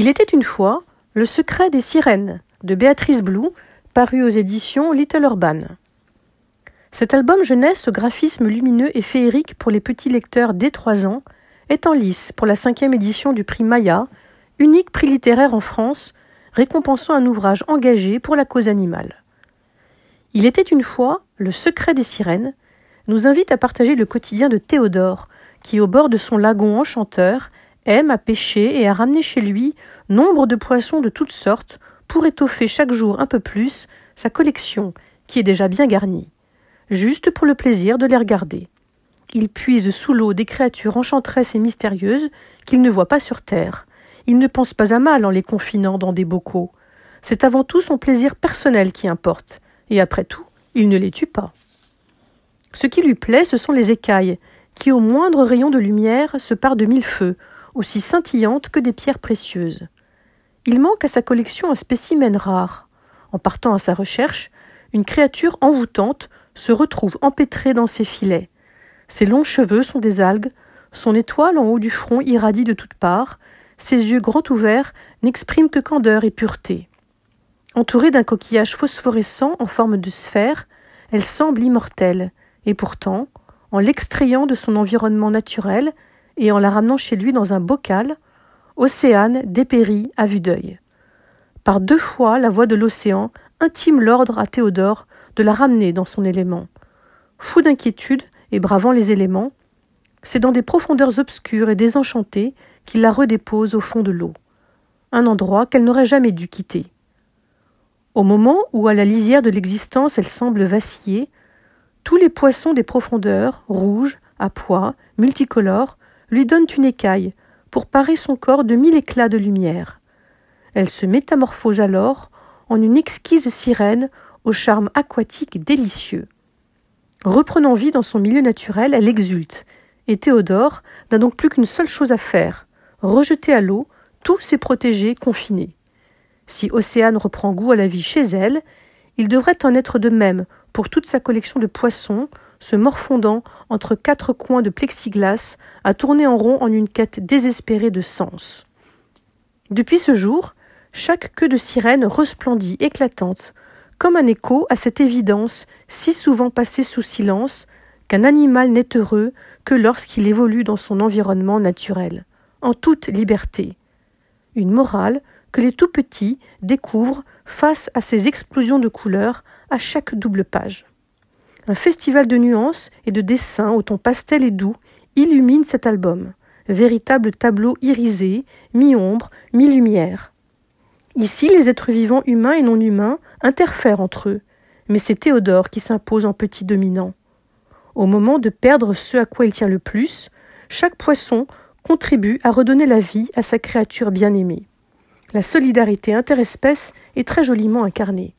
Il était une fois Le secret des sirènes de Béatrice Blue, paru aux éditions Little Urban. Cet album jeunesse au graphisme lumineux et féerique pour les petits lecteurs dès 3 ans est en lice pour la cinquième édition du prix Maya, unique prix littéraire en France, récompensant un ouvrage engagé pour la cause animale. Il était une fois Le secret des sirènes nous invite à partager le quotidien de Théodore, qui, au bord de son lagon enchanteur, aime à pêcher et à ramener chez lui nombre de poissons de toutes sortes pour étoffer chaque jour un peu plus sa collection, qui est déjà bien garnie, juste pour le plaisir de les regarder. Il puise sous l'eau des créatures enchanteresses et mystérieuses qu'il ne voit pas sur terre. Il ne pense pas à mal en les confinant dans des bocaux. C'est avant tout son plaisir personnel qui importe, et après tout, il ne les tue pas. Ce qui lui plaît, ce sont les écailles, qui au moindre rayon de lumière se parent de mille feux, aussi scintillantes que des pierres précieuses. Il manque à sa collection un spécimen rare. En partant à sa recherche, une créature envoûtante se retrouve empêtrée dans ses filets. Ses longs cheveux sont des algues, son étoile en haut du front irradie de toutes parts, ses yeux grands ouverts n'expriment que candeur et pureté. Entourée d'un coquillage phosphorescent en forme de sphère, elle semble immortelle, et pourtant, en l'extrayant de son environnement naturel et en la ramenant chez lui dans un bocal, Océane dépérit à vue d'œil. Par deux fois, la voix de l'océan intime l'ordre à Théodore de la ramener dans son élément. Fou d'inquiétude et bravant les éléments, c'est dans des profondeurs obscures et désenchantées qu'il la redépose au fond de l'eau, un endroit qu'elle n'aurait jamais dû quitter. Au moment où, à la lisière de l'existence, elle semble vaciller, tous les poissons des profondeurs, rouges, à pois, multicolores, lui donnent une écaille pour parer son corps de mille éclats de lumière. Elle se métamorphose alors en une exquise sirène au charme aquatique délicieux. Reprenant vie dans son milieu naturel, elle exulte, et Théodore n'a donc plus qu'une seule chose à faire rejeter à l'eau tous ses protégés confinés. Si Océane reprend goût à la vie chez elle, il devrait en être de même pour toute sa collection de poissons, se morfondant entre quatre coins de plexiglas, à tourner en rond en une quête désespérée de sens. Depuis ce jour, chaque queue de sirène resplendit éclatante, comme un écho à cette évidence si souvent passée sous silence qu'un animal n'est heureux que lorsqu'il évolue dans son environnement naturel, en toute liberté. Une morale que les tout petits découvrent face à ces explosions de couleurs à chaque double page. Un festival de nuances et de dessins au ton pastel et doux illumine cet album, véritable tableau irisé, mi-ombre, mi-lumière. Ici, les êtres vivants humains et non humains interfèrent entre eux, mais c'est Théodore qui s'impose en petit dominant. Au moment de perdre ce à quoi il tient le plus, chaque poisson contribue à redonner la vie à sa créature bien-aimée. La solidarité interespèce est très joliment incarnée.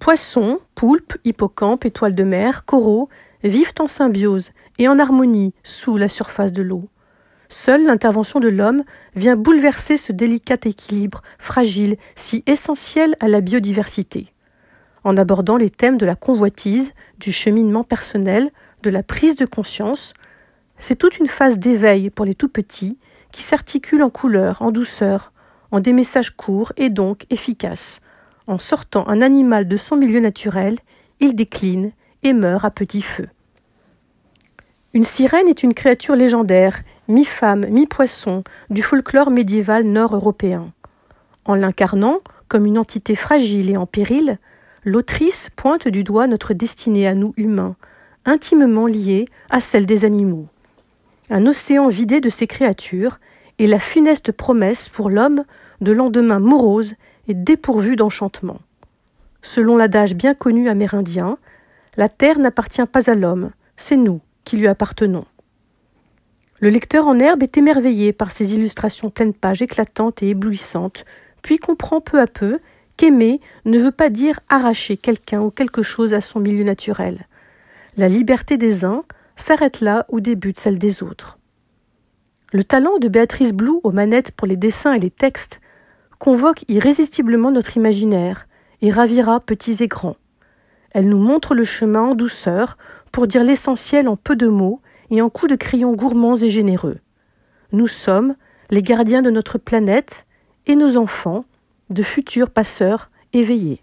Poissons, poulpes, hippocampes, étoiles de mer, coraux vivent en symbiose et en harmonie sous la surface de l'eau. Seule l'intervention de l'homme vient bouleverser ce délicat équilibre fragile, si essentiel à la biodiversité. En abordant les thèmes de la convoitise, du cheminement personnel, de la prise de conscience, c'est toute une phase d'éveil pour les tout petits qui s'articule en couleurs, en douceur, en des messages courts et donc efficaces, en sortant un animal de son milieu naturel, il décline et meurt à petit feu. Une sirène est une créature légendaire, mi-femme, mi-poisson, du folklore médiéval nord-européen. En l'incarnant comme une entité fragile et en péril, l'autrice pointe du doigt notre destinée à nous humains, intimement liée à celle des animaux. Un océan vidé de ces créatures et la funeste promesse pour l'homme de lendemain morose dépourvu d'enchantement. Selon l'adage bien connu amérindien, la terre n'appartient pas à l'homme, c'est nous qui lui appartenons. Le lecteur en herbe est émerveillé par ces illustrations pleines pages éclatantes et éblouissantes, puis comprend peu à peu qu'aimer ne veut pas dire arracher quelqu'un ou quelque chose à son milieu naturel. La liberté des uns s'arrête là où débute celle des autres. Le talent de Béatrice Blou aux manettes pour les dessins et les textes convoque irrésistiblement notre imaginaire et ravira petits et grands. Elle nous montre le chemin en douceur pour dire l'essentiel en peu de mots et en coups de crayon gourmands et généreux. Nous sommes les gardiens de notre planète et nos enfants, de futurs passeurs éveillés.